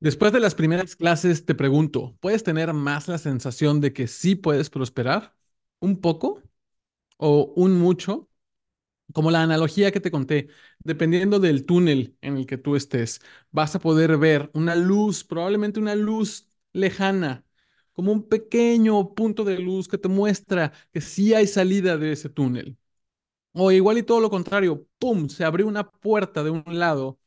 Después de las primeras clases, te pregunto, ¿puedes tener más la sensación de que sí puedes prosperar? ¿Un poco o un mucho? Como la analogía que te conté, dependiendo del túnel en el que tú estés, vas a poder ver una luz, probablemente una luz lejana, como un pequeño punto de luz que te muestra que sí hay salida de ese túnel. O igual y todo lo contrario, ¡pum! Se abrió una puerta de un lado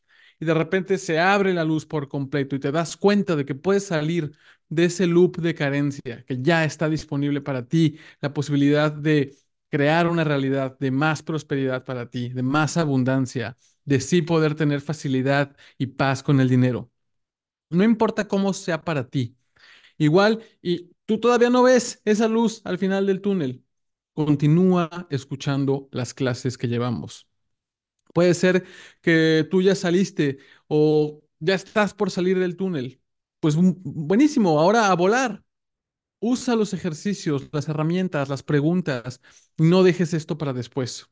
y de repente se abre la luz por completo y te das cuenta de que puedes salir de ese loop de carencia, que ya está disponible para ti, la posibilidad de crear una realidad de más prosperidad para ti, de más abundancia, de sí poder tener facilidad y paz con el dinero. No importa cómo sea para ti. Igual, y tú todavía no ves esa luz al final del túnel. Continúa escuchando las clases que llevamos. Puede ser que tú ya saliste o ya estás por salir del túnel. Pues mm, buenísimo, ahora a volar. Usa los ejercicios, las herramientas, las preguntas. No dejes esto para después.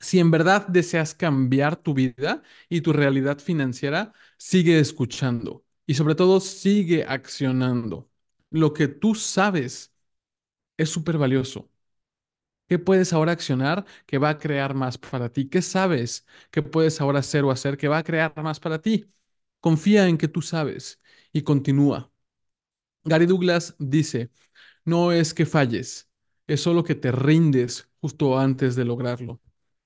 Si en verdad deseas cambiar tu vida y tu realidad financiera, sigue escuchando y sobre todo sigue accionando. Lo que tú sabes es súper valioso. ¿Qué puedes ahora accionar que va a crear más para ti? ¿Qué sabes que puedes ahora hacer o hacer que va a crear más para ti? Confía en que tú sabes y continúa. Gary Douglas dice, no es que falles, es solo que te rindes justo antes de lograrlo.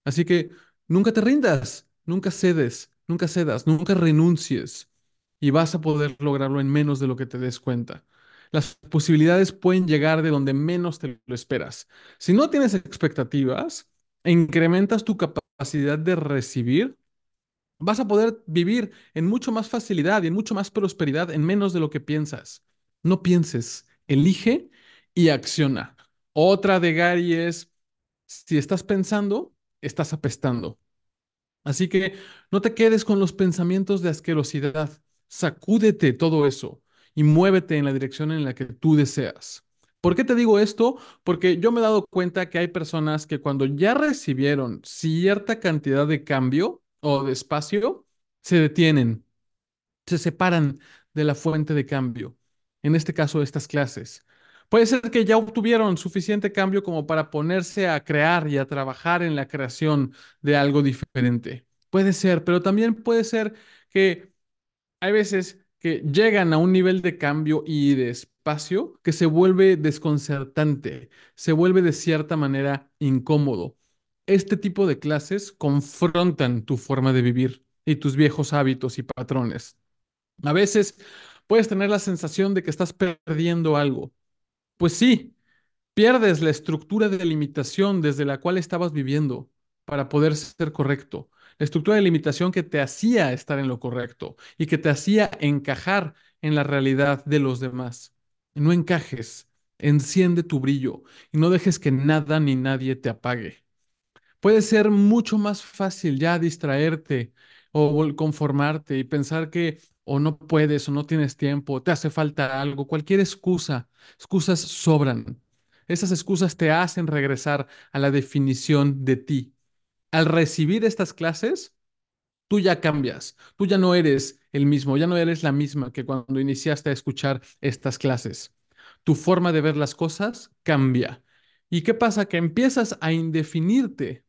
Así que nunca te rindas, nunca cedes, nunca cedas, nunca renuncies y vas a poder lograrlo en menos de lo que te des cuenta. Las posibilidades pueden llegar de donde menos te lo esperas. Si no tienes expectativas, incrementas tu capacidad de recibir, vas a poder vivir en mucho más facilidad y en mucho más prosperidad en menos de lo que piensas. No pienses, elige y acciona. Otra de Gary es, si estás pensando, estás apestando. Así que no te quedes con los pensamientos de asquerosidad. Sacúdete todo eso y muévete en la dirección en la que tú deseas. ¿Por qué te digo esto? Porque yo me he dado cuenta que hay personas que cuando ya recibieron cierta cantidad de cambio o de espacio, se detienen, se separan de la fuente de cambio. En este caso, estas clases. Puede ser que ya obtuvieron suficiente cambio como para ponerse a crear y a trabajar en la creación de algo diferente. Puede ser, pero también puede ser que hay veces que llegan a un nivel de cambio y de espacio que se vuelve desconcertante, se vuelve de cierta manera incómodo. Este tipo de clases confrontan tu forma de vivir y tus viejos hábitos y patrones. A veces puedes tener la sensación de que estás perdiendo algo. Pues sí, pierdes la estructura de limitación desde la cual estabas viviendo para poder ser correcto la estructura de limitación que te hacía estar en lo correcto y que te hacía encajar en la realidad de los demás. No encajes, enciende tu brillo y no dejes que nada ni nadie te apague. Puede ser mucho más fácil ya distraerte o conformarte y pensar que o no puedes o no tienes tiempo, te hace falta algo, cualquier excusa. Excusas sobran. Esas excusas te hacen regresar a la definición de ti, al recibir estas clases, tú ya cambias, tú ya no eres el mismo, ya no eres la misma que cuando iniciaste a escuchar estas clases. Tu forma de ver las cosas cambia. ¿Y qué pasa? Que empiezas a indefinirte.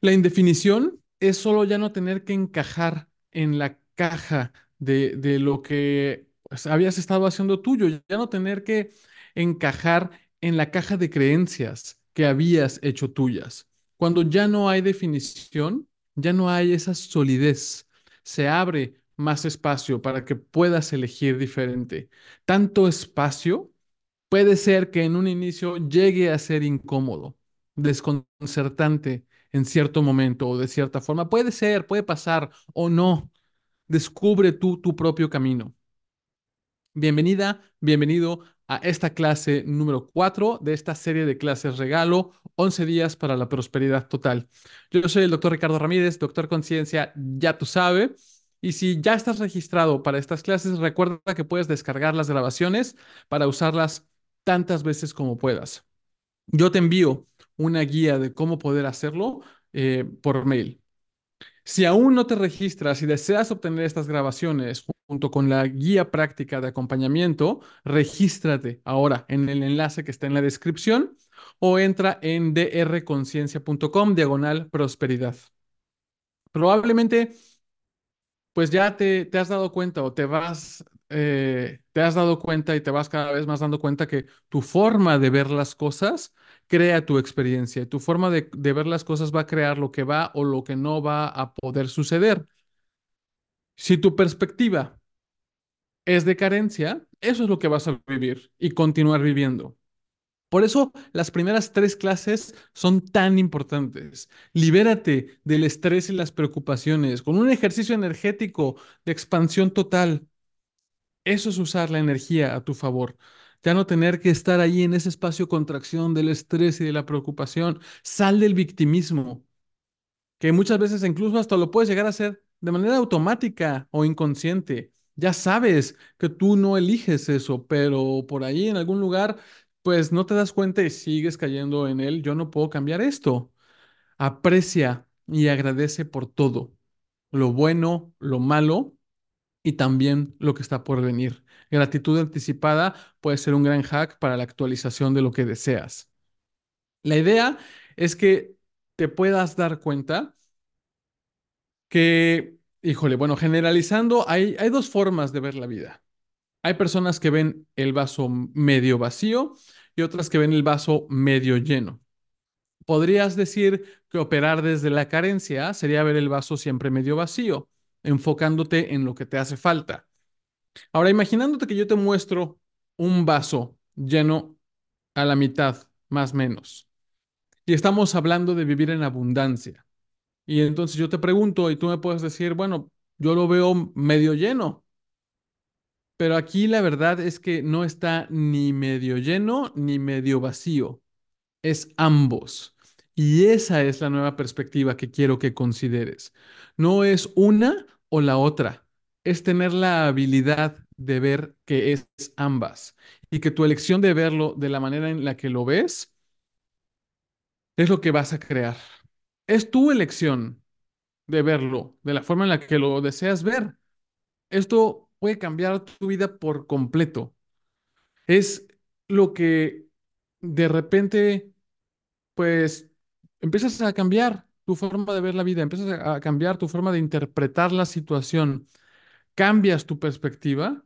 La indefinición es solo ya no tener que encajar en la caja de, de lo que habías estado haciendo tuyo, ya no tener que encajar en la caja de creencias que habías hecho tuyas. Cuando ya no hay definición, ya no hay esa solidez, se abre más espacio para que puedas elegir diferente. Tanto espacio puede ser que en un inicio llegue a ser incómodo, desconcertante en cierto momento o de cierta forma. Puede ser, puede pasar o no. Descubre tú tu propio camino. Bienvenida, bienvenido a esta clase número 4 de esta serie de clases regalo, 11 días para la prosperidad total. Yo soy el doctor Ricardo Ramírez, doctor Conciencia, ya tú sabes. Y si ya estás registrado para estas clases, recuerda que puedes descargar las grabaciones para usarlas tantas veces como puedas. Yo te envío una guía de cómo poder hacerlo eh, por mail. Si aún no te registras y deseas obtener estas grabaciones junto con la guía práctica de acompañamiento, regístrate ahora en el enlace que está en la descripción o entra en drconciencia.com diagonal prosperidad. Probablemente, pues ya te, te has dado cuenta o te vas, eh, te has dado cuenta y te vas cada vez más dando cuenta que tu forma de ver las cosas crea tu experiencia. Tu forma de, de ver las cosas va a crear lo que va o lo que no va a poder suceder. Si tu perspectiva es de carencia, eso es lo que vas a vivir y continuar viviendo. Por eso las primeras tres clases son tan importantes. Libérate del estrés y las preocupaciones con un ejercicio energético de expansión total. Eso es usar la energía a tu favor. Ya no tener que estar ahí en ese espacio contracción del estrés y de la preocupación. Sal del victimismo, que muchas veces incluso hasta lo puedes llegar a hacer de manera automática o inconsciente. Ya sabes que tú no eliges eso, pero por ahí en algún lugar, pues no te das cuenta y sigues cayendo en él. Yo no puedo cambiar esto. Aprecia y agradece por todo, lo bueno, lo malo y también lo que está por venir. Gratitud anticipada puede ser un gran hack para la actualización de lo que deseas. La idea es que te puedas dar cuenta que, híjole, bueno, generalizando, hay, hay dos formas de ver la vida. Hay personas que ven el vaso medio vacío y otras que ven el vaso medio lleno. Podrías decir que operar desde la carencia sería ver el vaso siempre medio vacío, enfocándote en lo que te hace falta. Ahora, imaginándote que yo te muestro un vaso lleno a la mitad, más o menos, y estamos hablando de vivir en abundancia. Y entonces yo te pregunto y tú me puedes decir, bueno, yo lo veo medio lleno, pero aquí la verdad es que no está ni medio lleno ni medio vacío, es ambos. Y esa es la nueva perspectiva que quiero que consideres. No es una o la otra, es tener la habilidad de ver que es ambas y que tu elección de verlo de la manera en la que lo ves es lo que vas a crear. Es tu elección de verlo de la forma en la que lo deseas ver. Esto puede cambiar tu vida por completo. Es lo que de repente, pues, empiezas a cambiar tu forma de ver la vida, empiezas a cambiar tu forma de interpretar la situación, cambias tu perspectiva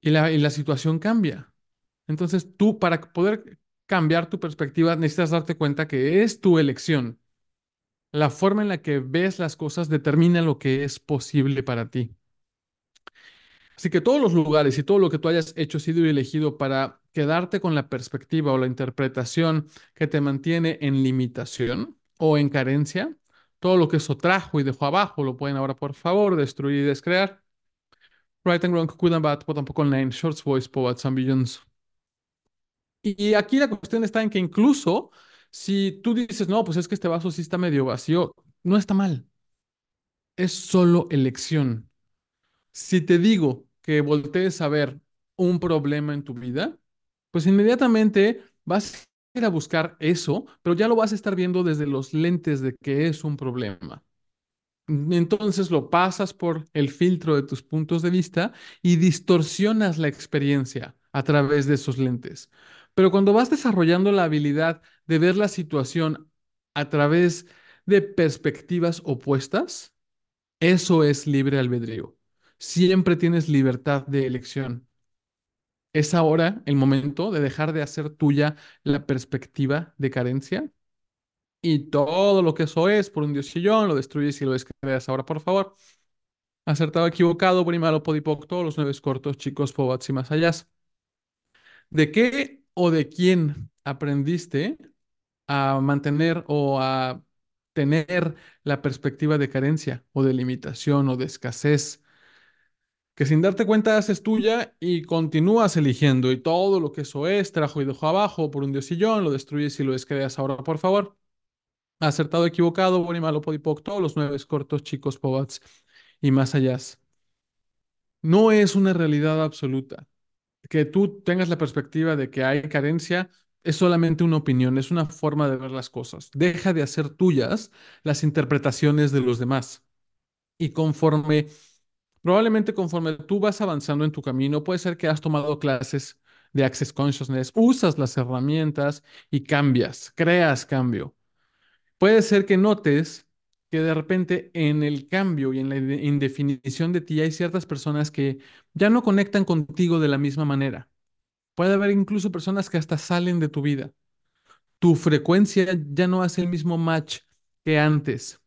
y la, y la situación cambia. Entonces tú, para poder cambiar tu perspectiva, necesitas darte cuenta que es tu elección. La forma en la que ves las cosas determina lo que es posible para ti. Así que todos los lugares y todo lo que tú hayas hecho, sido elegido para quedarte con la perspectiva o la interpretación que te mantiene en limitación o en carencia, todo lo que eso trajo y dejó abajo, lo pueden ahora, por favor, destruir y descrear. Right and wrong, good and bad, tampoco online, shorts, voice, poets, ambitions. Y aquí la cuestión está en que incluso si tú dices, no, pues es que este vaso sí está medio vacío, no está mal. Es solo elección. Si te digo que voltees a ver un problema en tu vida, pues inmediatamente vas a ir a buscar eso, pero ya lo vas a estar viendo desde los lentes de que es un problema. Entonces lo pasas por el filtro de tus puntos de vista y distorsionas la experiencia a través de esos lentes. Pero cuando vas desarrollando la habilidad de ver la situación a través de perspectivas opuestas, eso es libre albedrío. Siempre tienes libertad de elección. Es ahora el momento de dejar de hacer tuya la perspectiva de carencia y todo lo que eso es por un diosillón lo destruyes y lo descreas ahora, por favor. Acertado, equivocado, buen y malo, podipoc, todos los nueve cortos, chicos, pobats y más allá. ¿De qué o de quién aprendiste a mantener o a tener la perspectiva de carencia o de limitación o de escasez? Que sin darte cuenta haces tuya y continúas eligiendo y todo lo que eso es, trajo y dejó abajo por un diosillón, lo destruyes y lo descreas ahora, por favor. Acertado, equivocado, bueno y malo, podipoc, todos los nueve cortos, chicos, pobats y más allá. No es una realidad absoluta. Que tú tengas la perspectiva de que hay carencia es solamente una opinión, es una forma de ver las cosas. Deja de hacer tuyas las interpretaciones de los demás. Y conforme Probablemente conforme tú vas avanzando en tu camino, puede ser que has tomado clases de Access Consciousness, usas las herramientas y cambias, creas cambio. Puede ser que notes que de repente en el cambio y en la inde- indefinición de ti hay ciertas personas que ya no conectan contigo de la misma manera. Puede haber incluso personas que hasta salen de tu vida. Tu frecuencia ya no hace el mismo match que antes.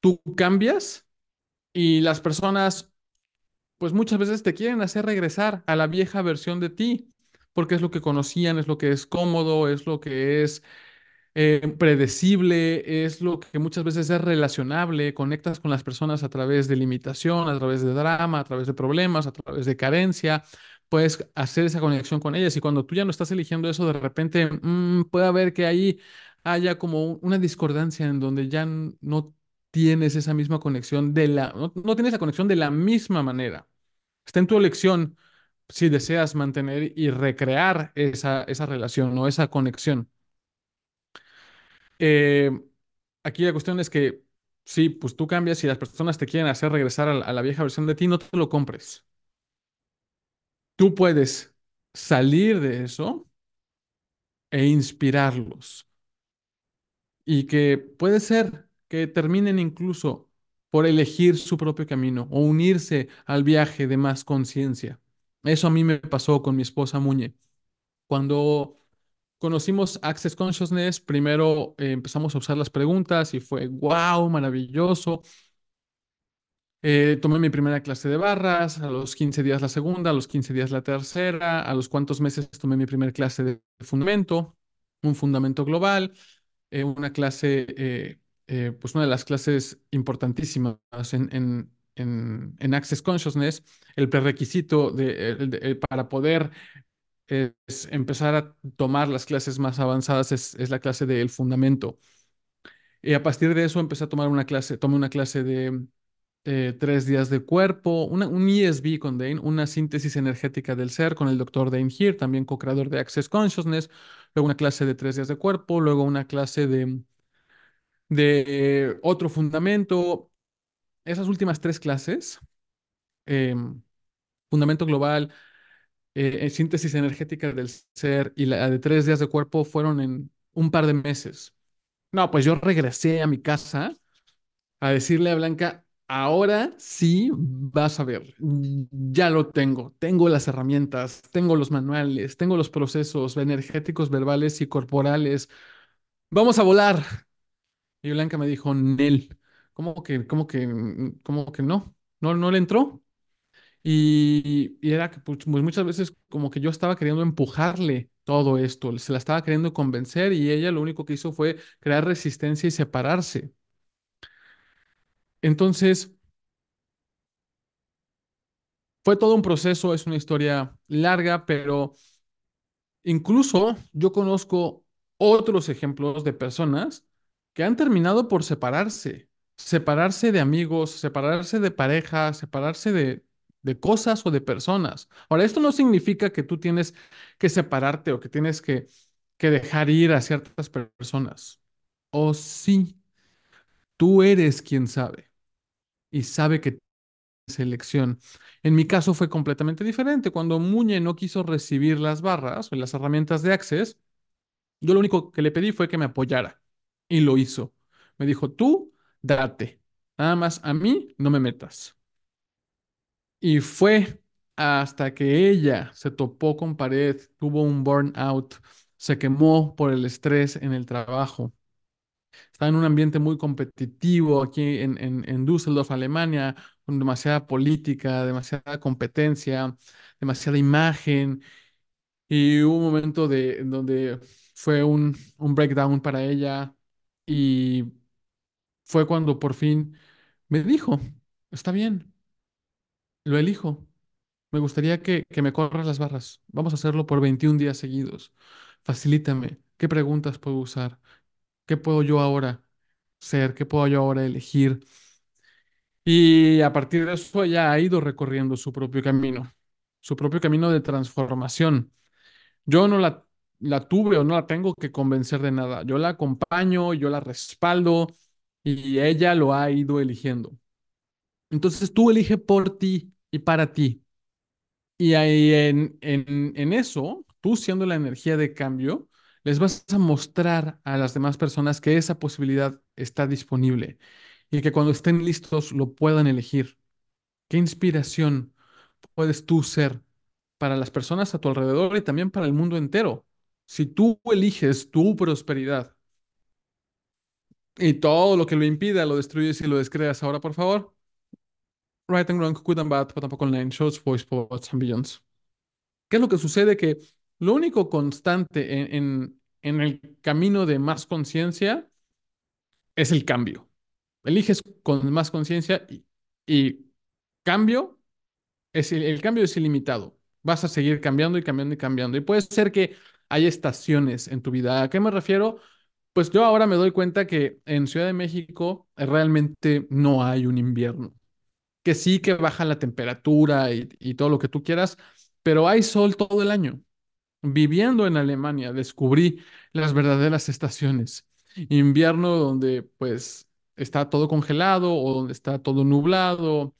Tú cambias y las personas pues muchas veces te quieren hacer regresar a la vieja versión de ti, porque es lo que conocían, es lo que es cómodo, es lo que es eh, predecible, es lo que muchas veces es relacionable, conectas con las personas a través de limitación, a través de drama, a través de problemas, a través de carencia, puedes hacer esa conexión con ellas y cuando tú ya no estás eligiendo eso, de repente mm, puede haber que ahí haya como un- una discordancia en donde ya no tienes esa misma conexión de la, no, no tienes la conexión de la misma manera. Está en tu elección si deseas mantener y recrear esa, esa relación o esa conexión. Eh, aquí la cuestión es que sí, pues tú cambias y las personas te quieren hacer regresar a la, a la vieja versión de ti, no te lo compres. Tú puedes salir de eso e inspirarlos y que puede ser que terminen incluso por elegir su propio camino o unirse al viaje de más conciencia. Eso a mí me pasó con mi esposa Muñe. Cuando conocimos Access Consciousness, primero eh, empezamos a usar las preguntas y fue wow, maravilloso. Eh, tomé mi primera clase de barras, a los 15 días la segunda, a los 15 días la tercera, a los cuantos meses tomé mi primera clase de fundamento, un fundamento global, eh, una clase, pues una de las clases importantísimas en, en, en, Access Consciousness, el prerequisito de, de- para poder es empezar a tomar las clases más avanzadas es, es la clase del fundamento. Y a partir de eso empecé a tomar una clase, tomé una clase de eh, tres días de cuerpo, una, un ESB con Dane, una síntesis energética del ser con el doctor Dane Here, también co-creador de Access Consciousness, luego una clase de tres días de cuerpo, luego una clase de, de eh, otro fundamento. Esas últimas tres clases, em, fundamento global, eh, síntesis energética del ser y la de tres días de cuerpo fueron en un par de meses. No, pues yo regresé a mi casa a decirle a Blanca, ahora sí vas a ver, ya lo tengo, tengo las herramientas, tengo los manuales, tengo los procesos energéticos, verbales y corporales, vamos a volar. Y Blanca me dijo, Nel, ¿cómo que, cómo que, cómo que no? No, no le entró. Y, era que pues, pues, muchas veces como que yo estaba queriendo empujarle todo esto, se la estaba queriendo convencer y ella lo único que hizo fue crear resistencia y separarse. Entonces, Fue todo un proceso, es una historia larga, pero incluso yo conozco otros ejemplos de personas que han terminado por separarse, separarse de amigos, separarse de pareja, separarse de, de cosas o de personas. Ahora, esto no significa que tú tienes que separarte o que tienes que, que dejar ir a ciertas personas. O sí, tú eres quien sabe y sabe que selección. En mi caso fue completamente diferente. Cuando Muñe no quiso recibir las barras o las herramientas de Access, yo lo único que le pedí fue que me apoyara y lo hizo. Me dijo, tú date, nada más a mí no me metas. Y fue hasta que ella se topó con pared, tuvo un burnout, se quemó por el estrés en el trabajo Estaba en un ambiente muy competitivo aquí en, en, en Düsseldorf, Alemania, con demasiada política, demasiada competencia, demasiada imagen. Y hubo un momento de, donde fue un, un breakdown para ella y fue cuando por fin me dijo, está bien, lo elijo. Me gustaría que, que me corras las barras. Vamos a hacerlo por 21 días seguidos. Facilítame. ¿Qué preguntas puedo usar? ¿Qué puedo yo ahora ser? ¿Qué puedo yo ahora elegir? Y a partir de eso ella ha ido recorriendo su propio camino, su propio camino de transformación. Yo no la, la tuve o no la tengo que convencer de nada. Yo la acompaño, yo la respaldo y ella lo ha ido eligiendo. Entonces tú elige por ti y para ti. Y ahí en, en, en eso, tú siendo la energía de cambio, les vas a mostrar a las demás personas que esa posibilidad está disponible y que cuando estén listos lo puedan elegir. ¿Qué inspiración puedes tú ser para las personas a tu alrededor y también para el mundo entero? Si tú eliges tu prosperidad y todo lo que lo impida lo destruyes y lo descreas ahora, por favor. Right and wrong, good and bad, tampoco online shows, voice pods and beyonds. ¿Qué es lo que sucede? Que lo único constante en, en, en el camino de más conciencia es el cambio. Eliges con más conciencia y, y, cambio, es, el, el cambio es ilimitado. Vas a seguir cambiando y cambiando y cambiando. Y puede ser que hay estaciones en tu vida. ¿A qué me refiero? Pues yo ahora me doy cuenta que en Ciudad de México realmente no hay un invierno. Que sí que baja la temperatura y, todo lo que tú quieras, pero hay sol todo el año. Viviendo en Alemania, descubrí las verdaderas estaciones. Invierno donde pues está todo congelado o donde está todo nublado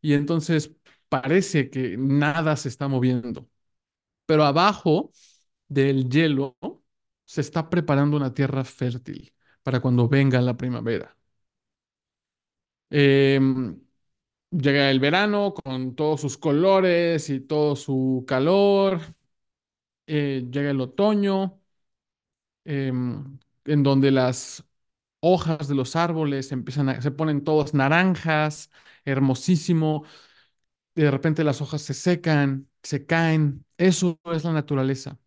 y entonces parece que nada se está moviendo. Pero abajo del hielo se está preparando una tierra fértil para cuando venga la primavera. Em, llega el verano con todos sus colores y todo su calor. Eh, llega el otoño, em, en donde las hojas de los árboles empiezan a, se ponen todas naranjas, hermosísimo. De repente las hojas se secan, se caen. Eso es la naturaleza.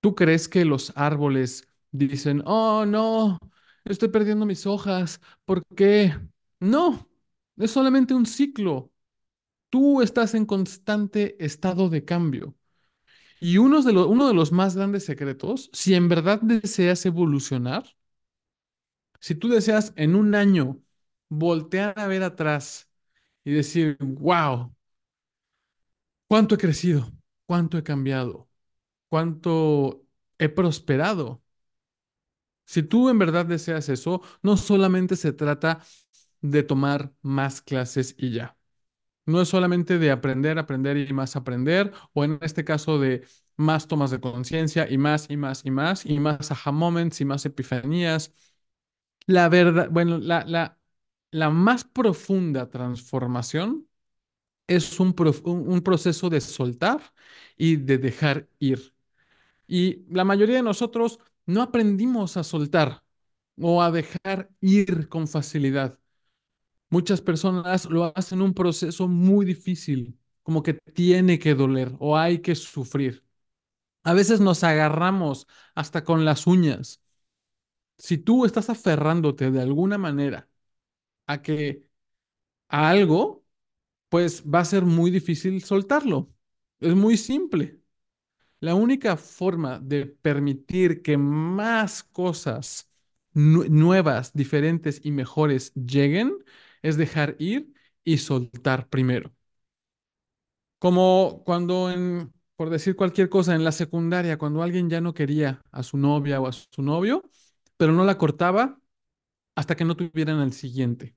¿Tú crees que los árboles dicen, oh no, estoy perdiendo mis hojas? ¿Por qué? No, es solamente un ciclo. Tú estás en constante estado de cambio. Y uno de, los, uno de los más grandes secretos, si en verdad deseas evolucionar, si tú deseas en un año voltear a ver atrás y decir, wow, cuánto he crecido, cuánto he cambiado, cuánto he prosperado. Si tú en verdad deseas eso, no solamente se trata de tomar más clases y ya. No es solamente de aprender, aprender y más aprender, o en este caso de más tomas de conciencia y más y más y más, y más aha moments y más epifanías. La verdad, bueno, la, la, la más profunda transformación es un, un, un proceso de soltar y de dejar ir. Y la mayoría de nosotros no aprendimos a soltar o a dejar ir con facilidad. Muchas personas lo hacen un proceso muy difícil, como que tiene que doler o hay que sufrir. A veces nos agarramos hasta con las uñas. Si tú estás aferrándote de alguna manera a que a algo, pues va a ser muy difícil soltarlo. Es muy simple. La única forma de permitir que más cosas nu nuevas, diferentes y mejores lleguen es dejar ir y soltar primero. Como cuando por decir cualquier cosa, en la secundaria, cuando alguien ya no quería a su novia o a su novio, pero no la cortaba hasta que no tuvieran el siguiente,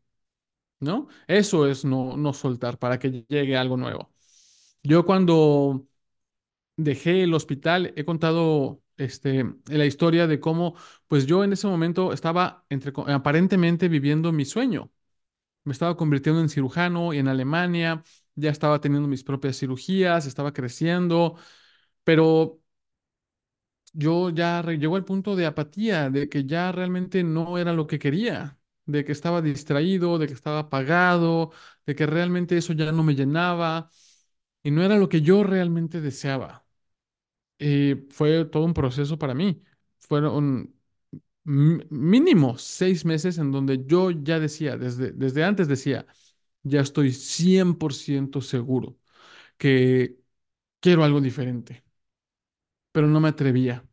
¿no? Eso es no, no soltar para que llegue algo nuevo. Yo cuando dejé el hospital he contado este, la historia de cómo, pues yo en ese momento estaba entre, aparentemente viviendo mi sueño. Me estaba convirtiendo en cirujano y en Alemania, ya estaba teniendo mis propias cirugías, estaba creciendo, pero yo ya llegó al punto de apatía, de que ya realmente no era lo que quería, de que estaba distraído, de que estaba apagado, de que realmente eso ya no me llenaba y no era lo que yo realmente deseaba. Eh, fue todo un proceso para mí. Fueron mínimo seis meses en donde yo ya decía, desde, desde antes decía, ya estoy 100% seguro que quiero algo diferente, pero no me atrevía.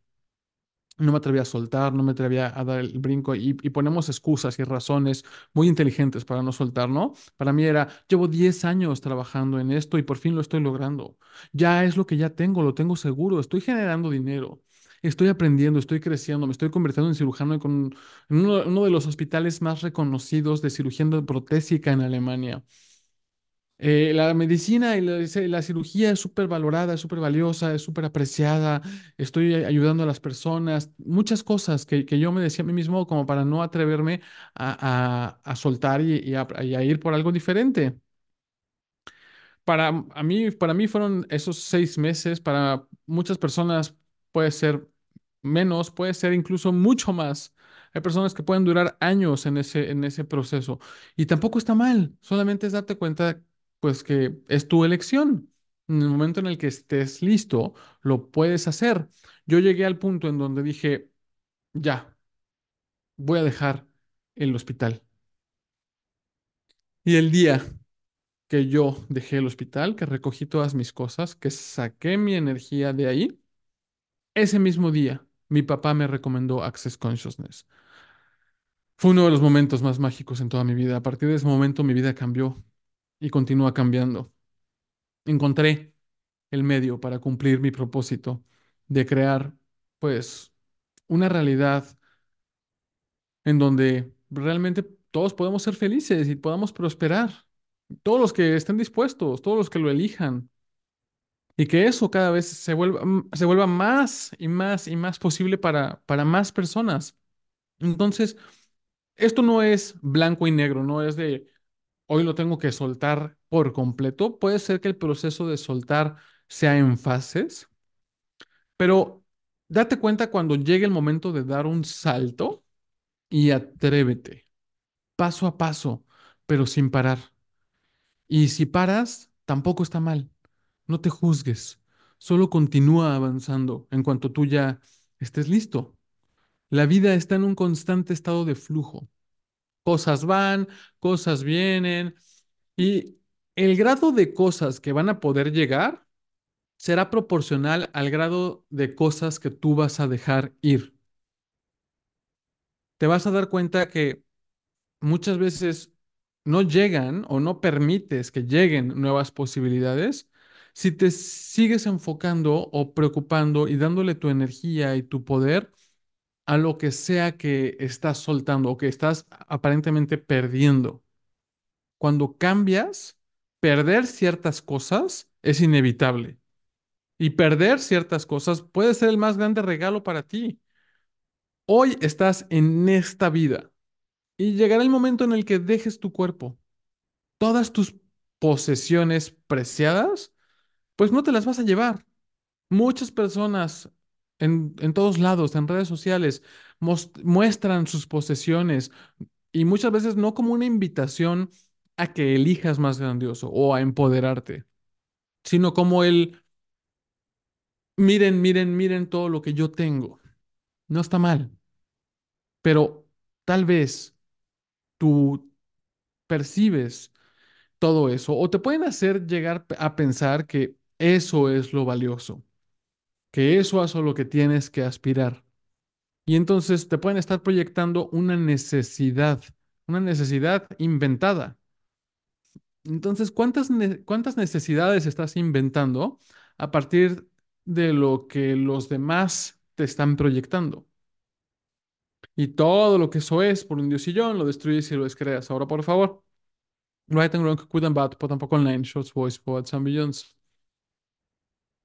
No me atrevía a soltar, no me atrevía a dar el brinco y, y, ponemos excusas y razones muy inteligentes para no soltar, ¿no? Para mí era, llevo 10 años trabajando en esto y por fin lo estoy logrando. Ya es lo que ya tengo, lo tengo seguro, estoy generando dinero. Estoy aprendiendo, estoy creciendo, me estoy convirtiendo en cirujano en uno, de los hospitales más reconocidos de cirugía protésica en Alemania. Eh, la medicina y la, cirugía es súper valorada, es súper valiosa, es súper apreciada. Estoy ayudando a las personas, muchas cosas que, que yo me decía a mí mismo como para no atreverme a, a- a soltar y, y a, y a ir por algo diferente. Para a mí, para mí fueron esos seis meses, para muchas personas puede ser menos, puede ser incluso mucho más. Hay personas que pueden durar años en ese, en ese proceso y tampoco está mal, solamente es darte cuenta, pues que es tu elección. En el momento en el que estés listo, lo puedes hacer. Yo llegué al punto en donde dije, ya, voy a dejar el hospital. Y el día que yo dejé el hospital, que recogí todas mis cosas, que saqué mi energía de ahí, ese mismo día mi papá me recomendó Access Consciousness. Fue uno de los momentos más mágicos en toda mi vida. A partir de ese momento mi vida cambió y continúa cambiando. Encontré el medio para cumplir mi propósito de crear, pues, una realidad en donde realmente todos podemos ser felices y podamos prosperar. Todos los que estén dispuestos, todos los que lo elijan. Y que eso cada vez se vuelva, se vuelva más y más y más posible para, para más personas. Entonces, esto no es blanco y negro, no es de hoy lo tengo que soltar por completo. Puede ser que el proceso de soltar sea en fases, pero date cuenta cuando llegue el momento de dar un salto y atrévete, paso a paso, pero sin parar. Y si paras, tampoco está mal. No te juzgues. Solo continúa avanzando en cuanto tú ya estés listo. La vida está en un constante estado de flujo. Cosas van, cosas vienen y el grado de cosas que van a poder llegar será proporcional al grado de cosas que tú vas a dejar ir. Te vas a dar cuenta que muchas veces no llegan o no permites que lleguen nuevas posibilidades si te sigues enfocando o preocupando y dándole tu energía y tu poder a lo que sea que estás soltando o que estás aparentemente perdiendo. Cuando cambias, perder ciertas cosas es inevitable y perder ciertas cosas puede ser el más grande regalo para ti. Hoy estás en esta vida y llegará el momento en el que dejes tu cuerpo todas tus posesiones preciadas, pues no te las vas a llevar. Muchas personas en, en todos lados, en redes sociales, muestran sus posesiones y muchas veces no como una invitación a que elijas más grandioso o a empoderarte, sino como el, miren, miren, miren todo lo que yo tengo. No está mal, pero tal vez tú percibes todo eso o te pueden hacer llegar a pensar que eso es lo valioso que eso es a lo que tienes que aspirar. Y entonces te pueden estar proyectando una necesidad, una necesidad inventada. Entonces, ¿cuántas, cuántas necesidades estás inventando a partir de lo que los demás te están proyectando? Y todo lo que eso es por un diosillón, lo destruyes y lo descreas. Ahora, por favor, right and wrong, good and bad, pot tampoco online, shots, voice, poets and billions.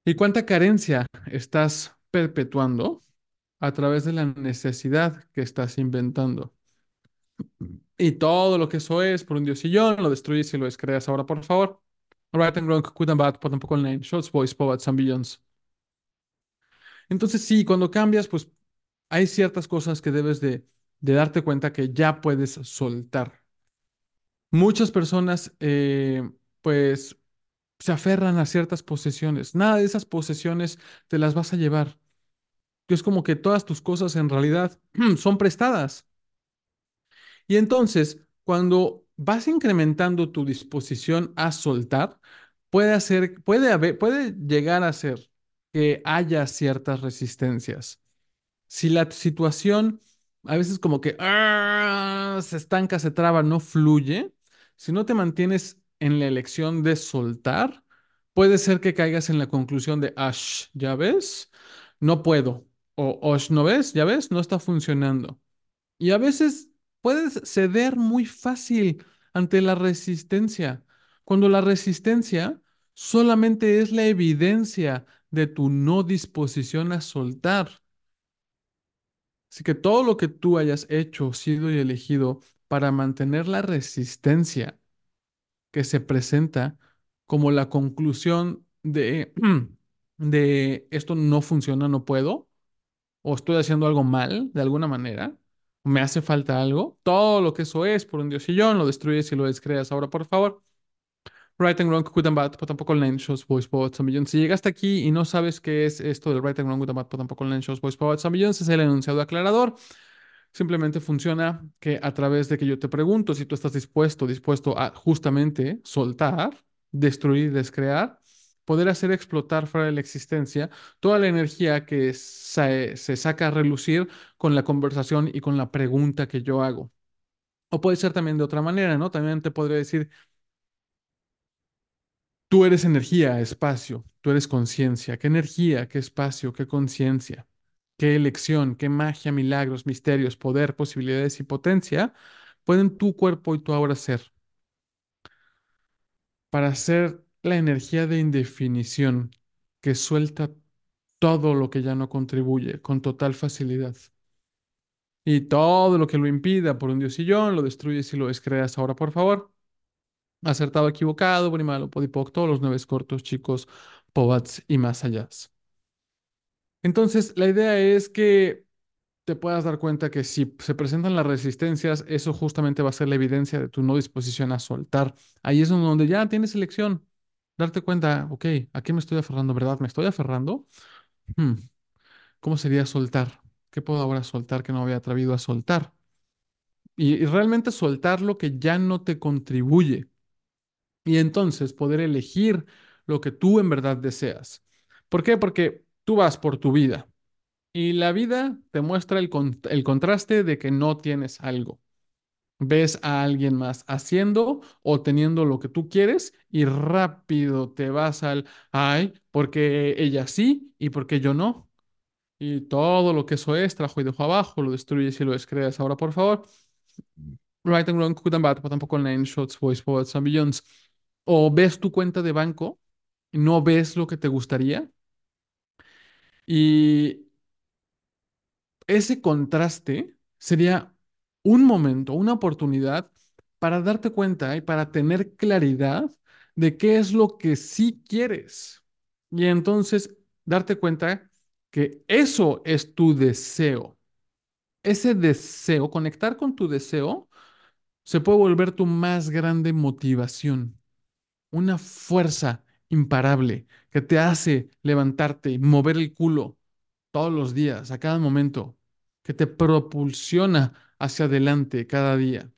¿Y cuánta carencia estás perpetuando? a través de la necesidad que estás inventando. Y todo lo que eso es por un diosillón, lo destruyes y lo descreas. Ahora, por favor. Right and wrong, good and bad, pot and poco online, shots, boys, poets and billions. Entonces, sí, cuando cambias, pues hay ciertas cosas que debes de, de darte cuenta que ya puedes soltar. Muchas personas, eh, pues, se aferran a ciertas posesiones. Nada de esas posesiones te las vas a llevar. Es como que todas tus cosas en realidad son prestadas. Y entonces, cuando vas incrementando tu disposición a soltar, puede hacer, puede puede llegar a ser que haya ciertas resistencias. Si la situación a veces como que ah, se estanca, se traba, no fluye, si no te mantienes en la elección de soltar, puede ser que caigas en la conclusión de, ash, ya ves, no puedo O, osh, ¿no ves? ¿Ya ves? No está funcionando. Y a veces puedes ceder muy fácil ante la resistencia, cuando la resistencia solamente es la evidencia de tu no disposición a soltar. Así que todo lo que tú hayas hecho, sido y elegido para mantener la resistencia que se presenta como la conclusión de, de esto no funciona, no puedo, o estoy haciendo algo mal de alguna manera, me hace falta algo, todo lo que eso es por un diosillón, lo destruyes y lo descreas. Ahora, por favor, Right and Wrong, Good and Bad, tampoco Online Shows, Voice Poets. Si llegaste aquí y no sabes qué es esto del Right and Wrong, Good and Bad, tampoco Online Shows, Voice Poets, es el enunciado aclarador. Simplemente funciona que a través de que yo te pregunto si tú estás dispuesto, dispuesto a justamente soltar, destruir, descrear, poder hacer explotar fuera de la existencia toda la energía que se, se saca a relucir con la conversación y con la pregunta que yo hago. O puede ser también de otra manera, ¿no? También te podría decir, tú eres energía, espacio, tú eres conciencia. ¿Qué energía, qué espacio, qué conciencia? Qué elección, qué magia, milagros, misterios, poder, posibilidades y potencia pueden tu cuerpo y tu aura ser para ser la energía de indefinición que suelta todo lo que ya no contribuye con total facilidad. Y todo lo que lo impida por un diosillón, lo destruyes y lo descreas ahora, por favor. Acertado, equivocado, buen y malo, podipoc, todos los nueve cortos, chicos, pobats y más allá. Entonces, la idea es que te puedas dar cuenta que si se presentan las resistencias, eso justamente va a ser la evidencia de tu no disposición a soltar. Ahí es donde ya tienes elección. Darte cuenta, ok, ¿a qué me estoy aferrando, verdad? ¿Me estoy aferrando? Hmm, ¿Cómo sería soltar? ¿Qué puedo ahora soltar que no había atrevido a soltar? Y, y realmente soltar lo que ya no te contribuye. Y entonces poder elegir lo que tú en verdad deseas. ¿Por qué? Porque tú vas por tu vida y la vida te muestra el, el contraste de que no tienes algo. Ves a alguien más haciendo o teniendo lo que tú quieres y rápido te vas al, ay, porque ella sí y porque yo no. Y todo lo que eso es, trajo y dejo abajo, lo destruyes y lo descreas. Ahora, por favor, right and wrong, good and bad, tampoco nine shots, voice, poets and. O ves tu cuenta de banco no ves lo que te gustaría y ese contraste sería un momento, una oportunidad para darte cuenta y para tener claridad de qué es lo que sí quieres. Y entonces darte cuenta que eso es tu deseo. Ese deseo, conectar con tu deseo, se puede volver tu más grande motivación, una fuerza imparable que te hace levantarte y mover el culo todos los días, a cada momento, que te propulsiona hacia adelante cada día.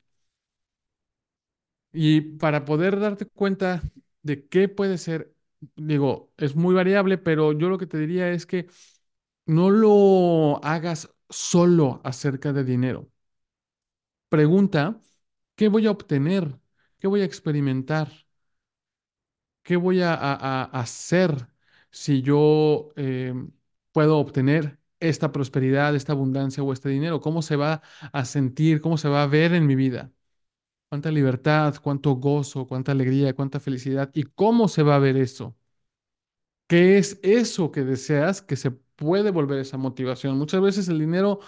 Y para poder darte cuenta de qué puede ser, digo, es muy variable, pero yo lo que te diría es que no lo hagas solo acerca de dinero. Pregunta, ¿qué voy a obtener? ¿Qué voy a experimentar? ¿Qué voy a, hacer si yo eh, puedo obtener esta prosperidad, esta abundancia o este dinero? ¿Cómo se va a sentir? ¿Cómo se va a ver en mi vida? ¿Cuánta libertad, cuánto gozo, cuánta alegría, cuánta felicidad? ¿Y cómo se va a ver eso? ¿Qué es eso que deseas que se puede volver esa motivación? Muchas veces el dinero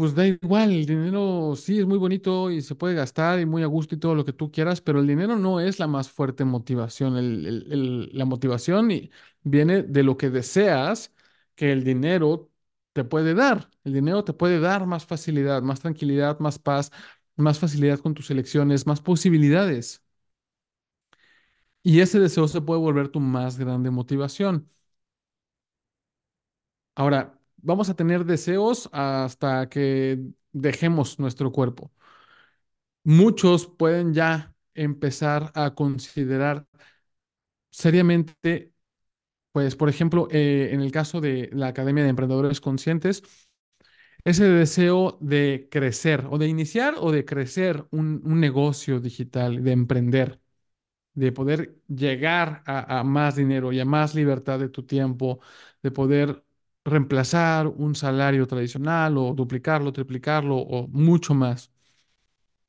pues da igual, el dinero sí es muy bonito y se puede gastar y muy a gusto y todo lo que tú quieras, pero el dinero no es la más fuerte motivación. La motivación viene de lo que deseas que el dinero te puede dar. El dinero te puede dar más facilidad, más tranquilidad, más paz, más facilidad con tus elecciones, más posibilidades. Y ese deseo se puede volver tu más grande motivación. Ahora, vamos a tener deseos hasta que dejemos nuestro cuerpo. muchos pueden ya empezar a considerar seriamente, pues, por ejemplo, eh, en el caso de la Academia de Emprendedores Conscientes, ese deseo de crecer o de iniciar o de crecer un, un negocio digital, de emprender, de poder llegar a, a más dinero y a más libertad de tu tiempo, de poder reemplazar un salario tradicional o duplicarlo, triplicarlo o mucho más,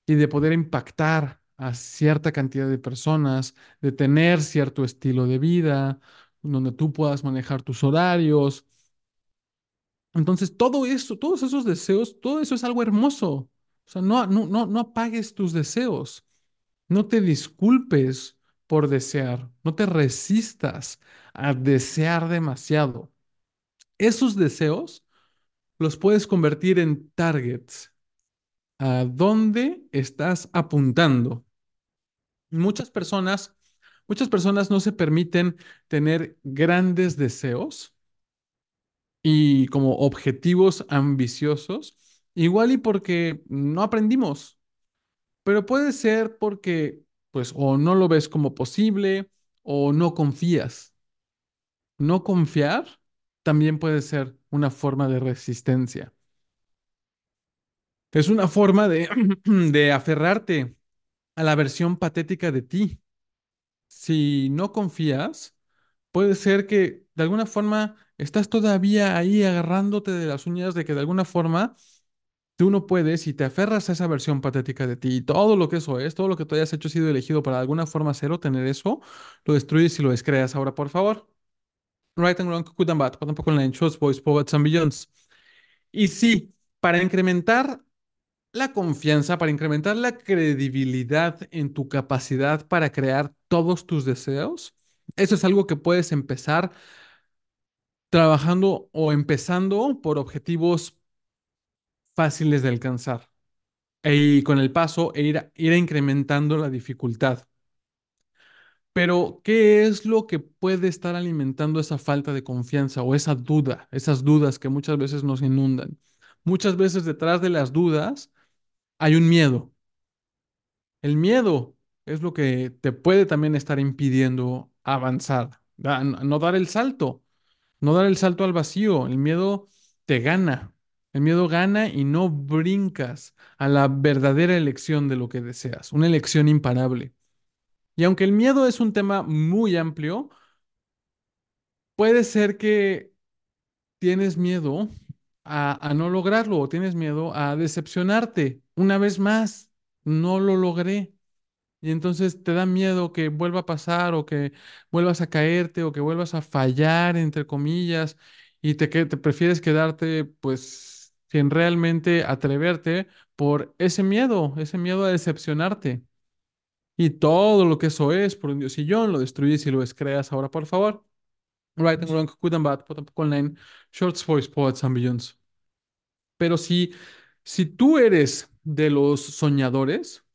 y de poder impactar a cierta cantidad de personas, de tener cierto estilo de vida, donde tú puedas manejar tus horarios. Entonces, todo eso, todos esos deseos, todo eso es algo hermoso. O sea, no, no, no, no apagues tus deseos. No te disculpes por desear. No te resistas a desear demasiado. Esos deseos los puedes convertir en targets. ¿A dónde estás apuntando? Muchas personas, muchas personas no se permiten tener grandes deseos y como objetivos ambiciosos, igual y porque no aprendimos, pero puede ser porque pues o no lo ves como posible o no confías. No confiar también puede ser una forma de resistencia. Es una forma de, de aferrarte a la versión patética de ti. Si no confías, puede ser que de alguna forma estás todavía ahí agarrándote de las uñas de que de alguna forma tú no puedes y te aferras a esa versión patética de ti. Y todo lo que eso es, todo lo que tú hayas hecho sido elegido para de alguna forma hacer o tener eso, lo destruyes y lo descreas. Ahora, por favor. Right and wrong, good and bad, tampoco en la shows, boys, poets and beyonds. Y sí, para incrementar la confianza, para incrementar la credibilidad en tu capacidad para crear todos tus deseos, eso es algo que puedes empezar trabajando o empezando por objetivos fáciles de alcanzar. E y con el paso, e ir, ir incrementando la dificultad. Pero, ¿qué es lo que puede estar alimentando esa falta de confianza o esa duda, esas dudas que muchas veces nos inundan? Muchas veces detrás de las dudas hay un miedo. El miedo es lo que te puede también estar impidiendo avanzar, no dar el salto, no dar el salto al vacío. El miedo te gana. El miedo gana y no brincas a la verdadera elección de lo que deseas, una elección imparable. Y aunque el miedo es un tema muy amplio, puede ser que tienes miedo a, no lograrlo o tienes miedo a decepcionarte. Una vez más, no lo logré. Y entonces te da miedo que vuelva a pasar o que vuelvas a caerte o que vuelvas a fallar, entre comillas, y te, te prefieres quedarte, pues, sin realmente atreverte por ese miedo, ese miedo a decepcionarte. Y todo lo que eso es, por un diosillón, lo destruyes y lo descreas ahora, por favor. Right and wrong, good and bad, tampoco online, shorts, voice, poets and beyonds. Pero si, si tú eres de los soñadores,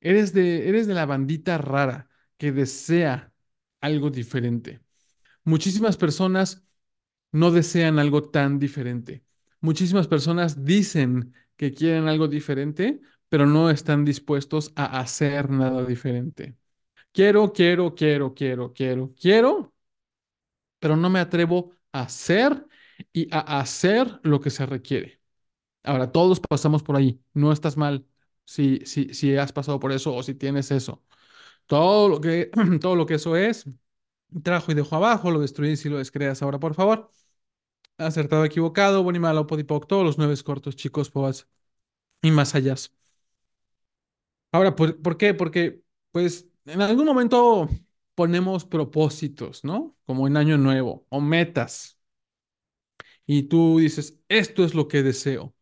eres de, eres de la bandita rara que desea algo diferente. Muchísimas personas no desean algo tan diferente. Muchísimas personas dicen que quieren algo diferente, pero no están dispuestos a hacer nada diferente. Quiero, quiero, quiero, quiero, quiero, quiero, pero no me atrevo a hacer y a hacer lo que se requiere. Ahora, todos pasamos por ahí. No estás mal si, si, si has pasado por eso o si tienes eso. Todo lo que, todo lo que eso es, trajo y dejo abajo, lo destruís y lo descreas ahora, por favor. Acertado, equivocado, bueno y malo, podipoc, todos los nueve cortos, chicos, poas y más allá. Ahora, ¿por, por qué? Porque, pues, en algún momento ponemos propósitos, ¿no? Como en Año Nuevo, o metas. Y tú dices, esto es lo que deseo.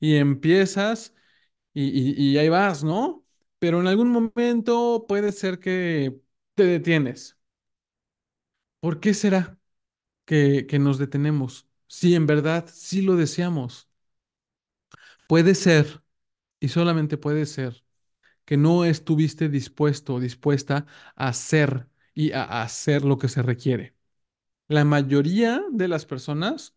Y empiezas y, y, y ahí vas, ¿no? Pero en algún momento puede ser que te detienes. ¿Por qué será que, que nos detenemos? Si en verdad sí lo deseamos. Puede ser, y solamente puede ser, que no estuviste dispuesto o dispuesta a hacer y a hacer lo que se requiere. La mayoría de las personas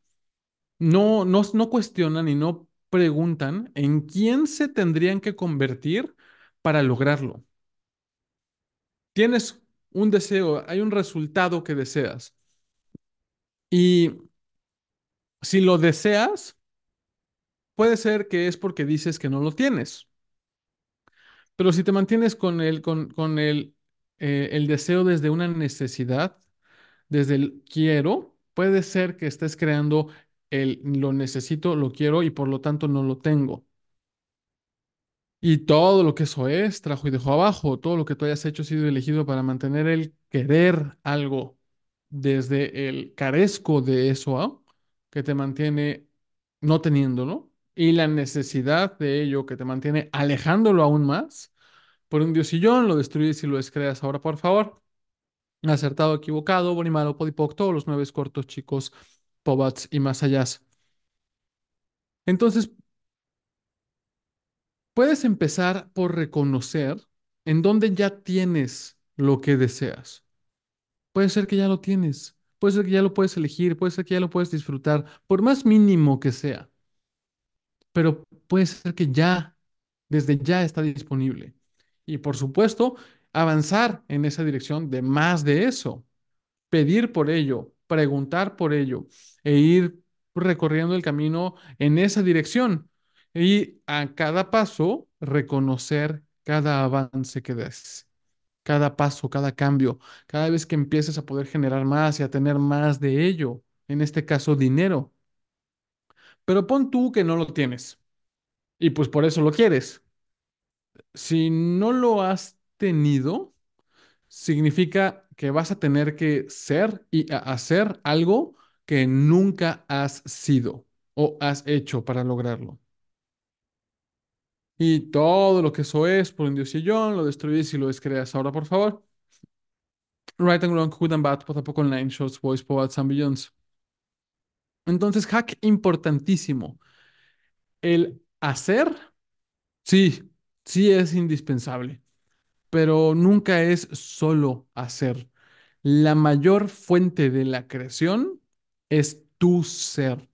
no, no, no cuestionan y no preguntan en quién se tendrían que convertir para lograrlo. Tienes un deseo, hay un resultado que deseas. Y si lo deseas, puede ser que es porque dices que no lo tienes. Pero si te mantienes con el, con, con el, eh, el deseo desde una necesidad, desde el quiero, Puede ser que estés creando el lo necesito, lo quiero y por lo tanto no lo tengo. Y todo lo que eso es, trajo y dejó abajo, todo lo que tú hayas hecho ha sido elegido para mantener el querer algo desde el carezco de eso, ¿ah? que te mantiene no teniéndolo, y la necesidad de ello que te mantiene alejándolo aún más, por un diosillón, lo destruyes y lo descreas. Ahora, por favor, acertado, equivocado, bueno y malo, podipoc, todos los nueve cortos, chicos, pobats y más allá. Entonces, Puedes empezar por reconocer en dónde ya tienes lo que deseas. Puede ser que ya lo tienes, puede ser que ya lo puedes elegir, puede ser que ya lo puedes disfrutar, por más mínimo que sea, pero puede ser que ya, desde ya está disponible. Y por supuesto, avanzar en esa dirección de más de eso, pedir por ello, preguntar por ello e ir recorriendo el camino en esa dirección y a cada paso reconocer cada avance que des, cada paso, cada cambio, cada vez que empieces a poder generar más y a tener más de ello, en este caso dinero. Pero pon tú que no lo tienes y pues por eso lo quieres. Si no lo has tenido, significa que vas a tener que ser y hacer algo que nunca has sido o has hecho para lograrlo. Y todo lo que eso es, por un diosillón, lo destruyes y lo descreas. Ahora, por favor. Right and wrong, good and bad, poco online, shows, voice, poets and beyonds. Entonces, hack importantísimo. El hacer, sí, sí es indispensable, pero nunca es solo hacer. La mayor fuente de la creación es tu ser.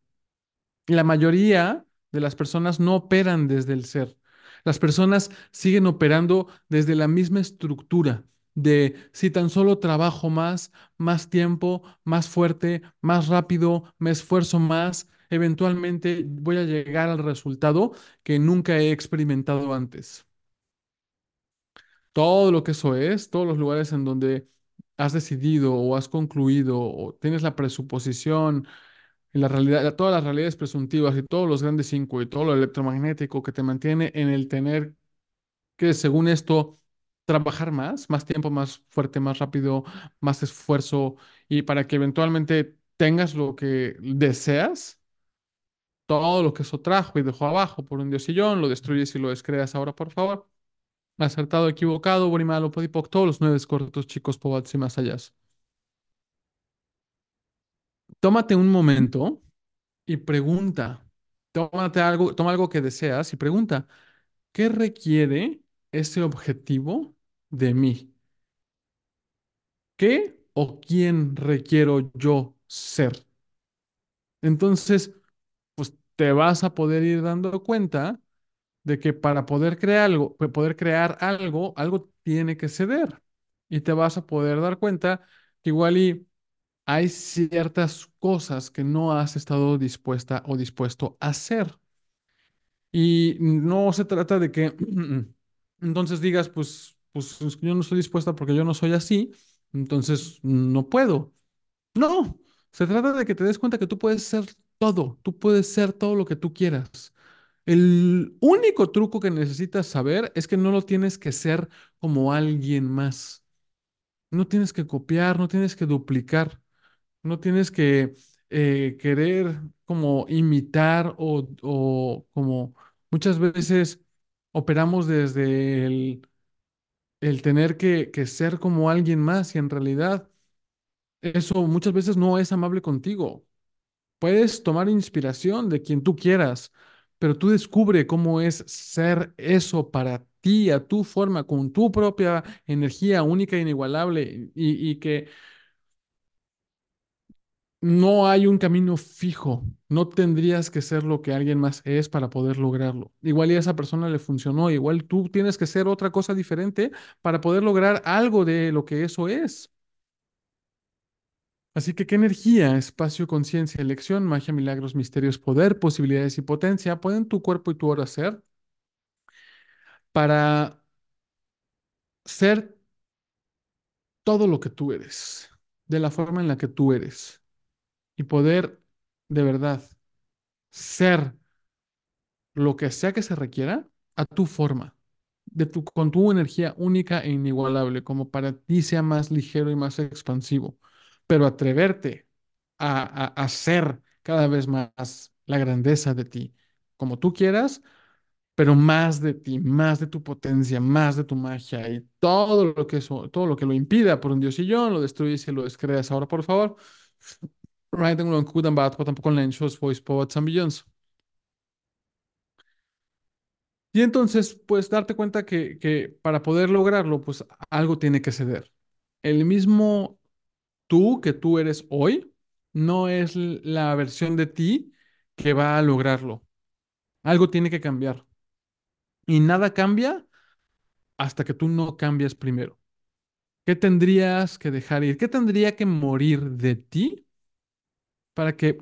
La mayoría de las personas no operan desde el ser. Las personas siguen operando desde la misma estructura de si tan solo trabajo más, más tiempo, más fuerte, más rápido, me esfuerzo más, eventualmente voy a llegar al resultado que nunca he experimentado antes. Todo lo que eso es, todos los lugares en donde has decidido o has concluido o tienes la presuposición la realidad, todas las realidades presuntivas y todos los grandes cinco y todo lo electromagnético que te mantiene en el tener que, según esto, trabajar más, más tiempo, más fuerte, más rápido, más esfuerzo y para que eventualmente tengas lo que deseas, todo lo que eso trajo y dejó abajo por un diosillón, lo destruyes y lo descreas ahora, por favor. Acertado, equivocado, bueno y malo, todos los nueve cortos, chicos, pobats y más allá. Tómate un momento y pregunta. Tómate algo, toma algo que deseas y pregunta, ¿qué requiere ese objetivo de mí? ¿Qué o quién requiero yo ser? Entonces, pues te vas a poder ir dando cuenta de que para poder crear algo, poder crear algo, algo tiene que ceder. Y te vas a poder dar cuenta que igual y hay ciertas cosas que no has estado dispuesta o dispuesto a hacer. Y no se trata de que entonces digas, pues, pues yo no estoy dispuesta porque yo no soy así, entonces no puedo. No, se trata de que te des cuenta que tú puedes ser todo, tú puedes ser todo lo que tú quieras. El único truco que necesitas saber es que no lo tienes que ser como alguien más. No tienes que copiar, no tienes que duplicar. No tienes que eh, querer como imitar o, o como muchas veces operamos desde el, el tener que, que ser como alguien más y en realidad eso muchas veces no es amable contigo. Puedes tomar inspiración de quien tú quieras, pero tú descubre cómo es ser eso para ti, a tu forma, con tu propia energía única e inigualable y, y que No hay un camino fijo. No tendrías que ser lo que alguien más es para poder lograrlo. Igual y a esa persona le funcionó, igual tú tienes que ser otra cosa diferente para poder lograr algo de lo que eso es. Así que, ¿qué energía, espacio, conciencia, elección, magia, milagros, misterios, poder, posibilidades y potencia pueden tu cuerpo y tu hora ser para ser todo lo que tú eres, de la forma en la que tú eres? Y poder de verdad ser lo que sea que se requiera a tu forma, de tu, con tu energía única e inigualable, como para ti sea más ligero y más expansivo, pero atreverte a, a, ser cada vez más la grandeza de ti, como tú quieras, pero más de ti, más de tu potencia, más de tu magia y todo lo que eso, todo lo que lo impida por un diosillón, lo destruyes y lo descreas. Ahora, por favor, writing long tampoco en shows, voice and billions. Y entonces, pues darte cuenta que, que para poder lograrlo, pues algo tiene que ceder. El mismo tú que tú eres hoy no es la versión de ti que va a lograrlo. Algo tiene que cambiar. Y nada cambia hasta que tú no cambias primero. ¿Qué tendrías que dejar ir? ¿Qué tendría que morir de ti para que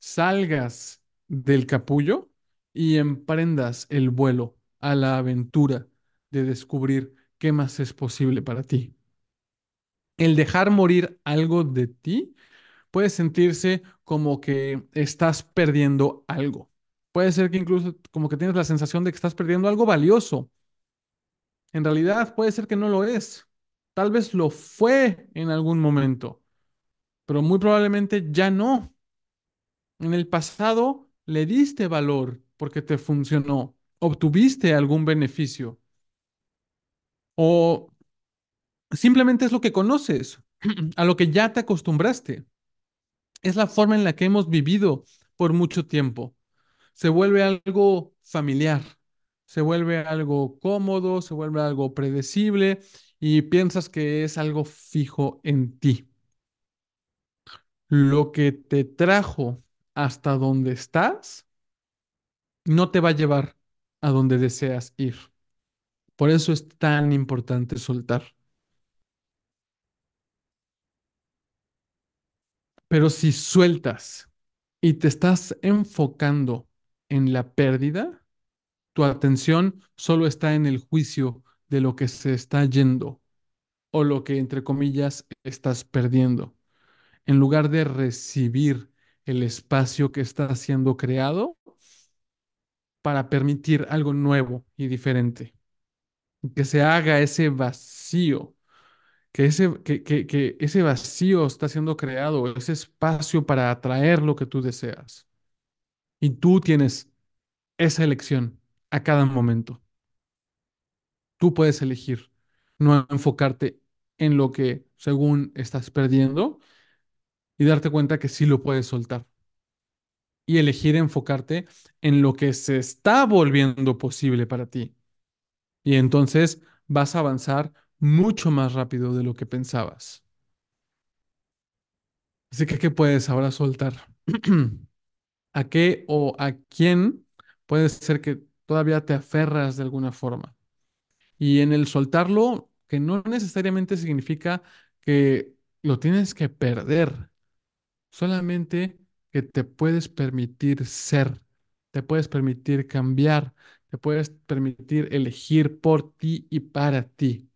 salgas del capullo y emprendas el vuelo a la aventura de descubrir qué más es posible para ti? El dejar morir algo de ti puede sentirse como que estás perdiendo algo. Puede ser que incluso como que tienes la sensación de que estás perdiendo algo valioso. En realidad puede ser que no lo es. Tal vez lo fue en algún momento, pero muy probablemente ya no. En el pasado le diste valor porque te funcionó, obtuviste algún beneficio o simplemente es lo que conoces, a lo que ya te acostumbraste. Es la forma en la que hemos vivido por mucho tiempo. Se vuelve algo familiar, se vuelve algo cómodo, se vuelve algo predecible y piensas que es algo fijo en ti. Lo que te trajo hasta donde estás no te va a llevar a donde deseas ir. Por eso es tan importante soltar. Pero si sueltas y te estás enfocando en la pérdida, tu atención solo está en el juicio de lo que se está yendo o lo que, entre comillas, estás perdiendo. En lugar de recibir el espacio que está siendo creado para permitir algo nuevo y diferente, que se haga ese vacío que ese, que, que, que ese vacío está siendo creado, ese espacio para atraer lo que tú deseas. Y tú tienes esa elección a cada momento. Tú puedes elegir no enfocarte en lo que según estás perdiendo y darte cuenta que sí lo puedes soltar. Y elegir enfocarte en lo que se está volviendo posible para ti. Y entonces vas a avanzar mucho más rápido de lo que pensabas. Así que, ¿qué puedes ahora soltar? ¿A qué o a quién puede ser que todavía te aferras de alguna forma? Y en el soltarlo, que no necesariamente significa que lo tienes que perder, solamente que te puedes permitir ser, te puedes permitir cambiar, te puedes permitir elegir por ti y para ti.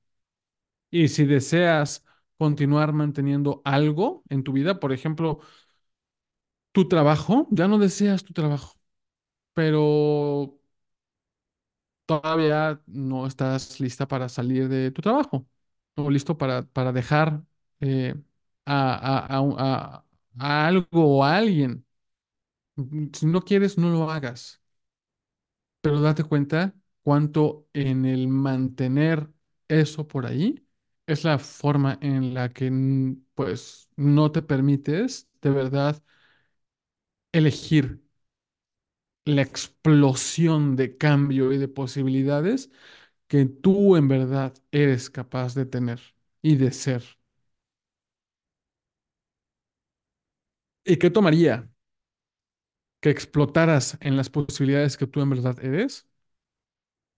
Y si deseas continuar manteniendo algo en tu vida, por ejemplo, tu trabajo, ya no deseas tu trabajo, pero todavía no estás lista para salir de tu trabajo o listo para, para dejar eh, a, a- a a- algo o a alguien. Mm, Si no quieres, no lo hagas, pero date cuenta cuánto en el mantener eso por ahí es la forma en la que mm, pues no te permites de verdad elegir la explosión de cambio y de posibilidades que tú en verdad eres capaz de tener y de ser. ¿Y qué tomaría que explotaras en las posibilidades que tú en verdad eres,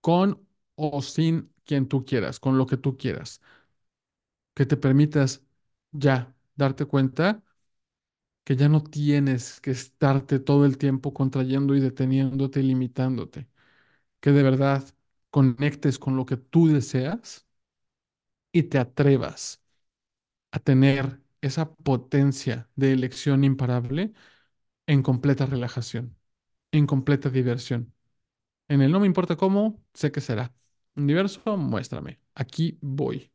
con o sin quien tú quieras, con lo que tú quieras? Que te permitas ya darte cuenta que ya no tienes que estarte todo el tiempo contrayendo y deteniéndote y limitándote, que de verdad conectes con lo que tú deseas y te atrevas a tener esa potencia de elección imparable en completa relajación, en completa diversión. En el no me importa cómo, sé que será. Universo, muéstrame. Aquí voy.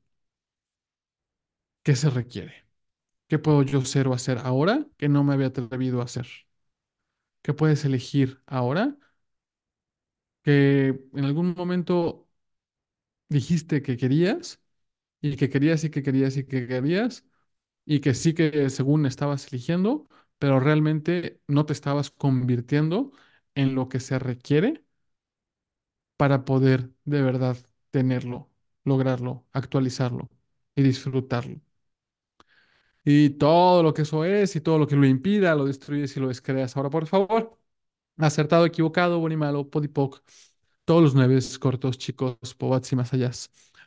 ¿Qué se requiere? ¿Qué puedo yo ser o hacer ahora que no me había atrevido a hacer? ¿Qué puedes elegir ahora que en algún momento dijiste que querías y que querías y que querías y que querías y que sí que según estabas eligiendo, pero realmente no te estabas convirtiendo en lo que se requiere para poder de verdad tenerlo, lograrlo, actualizarlo y disfrutarlo. Y todo lo que eso es y todo lo que lo impida, lo destruyes y lo descreas. Ahora, por favor, acertado, equivocado, bueno y malo, podipoc, todos los nueve cortos, chicos, pobats y más allá.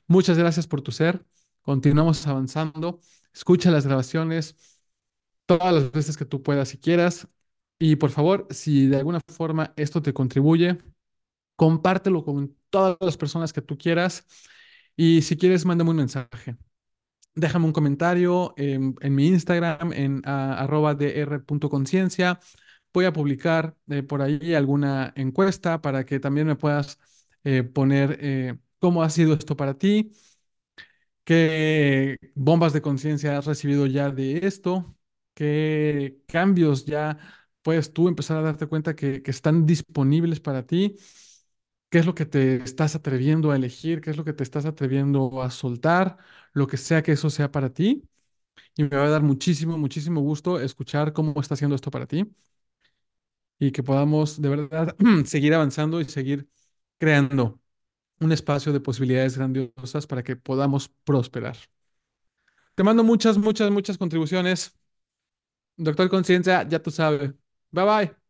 Muchas gracias por tu ser. Continuamos avanzando. Escucha las grabaciones todas las veces que tú puedas y quieras. Y por favor, si de alguna forma esto te contribuye, compártelo con todas las personas que tú quieras. Y si quieres, mándame un mensaje. Déjame un comentario en, mi Instagram, en arroba dr.conciencia. Voy a publicar eh, por ahí alguna encuesta para que también me puedas eh, poner eh, cómo ha sido esto para ti, qué bombas de conciencia has recibido ya de esto, qué cambios ya puedes tú empezar a darte cuenta que, están disponibles para ti, qué es lo que te estás atreviendo a elegir, qué es lo que te estás atreviendo a soltar, lo que sea que eso sea para ti. Y me va a dar muchísimo, muchísimo gusto escuchar cómo está haciendo esto para ti. Y que podamos de verdad seguir avanzando y seguir creando un espacio de posibilidades grandiosas para que podamos prosperar. Te mando muchas, muchas, muchas contribuciones. Doctor Conciencia, ya tú sabes. Bye bye.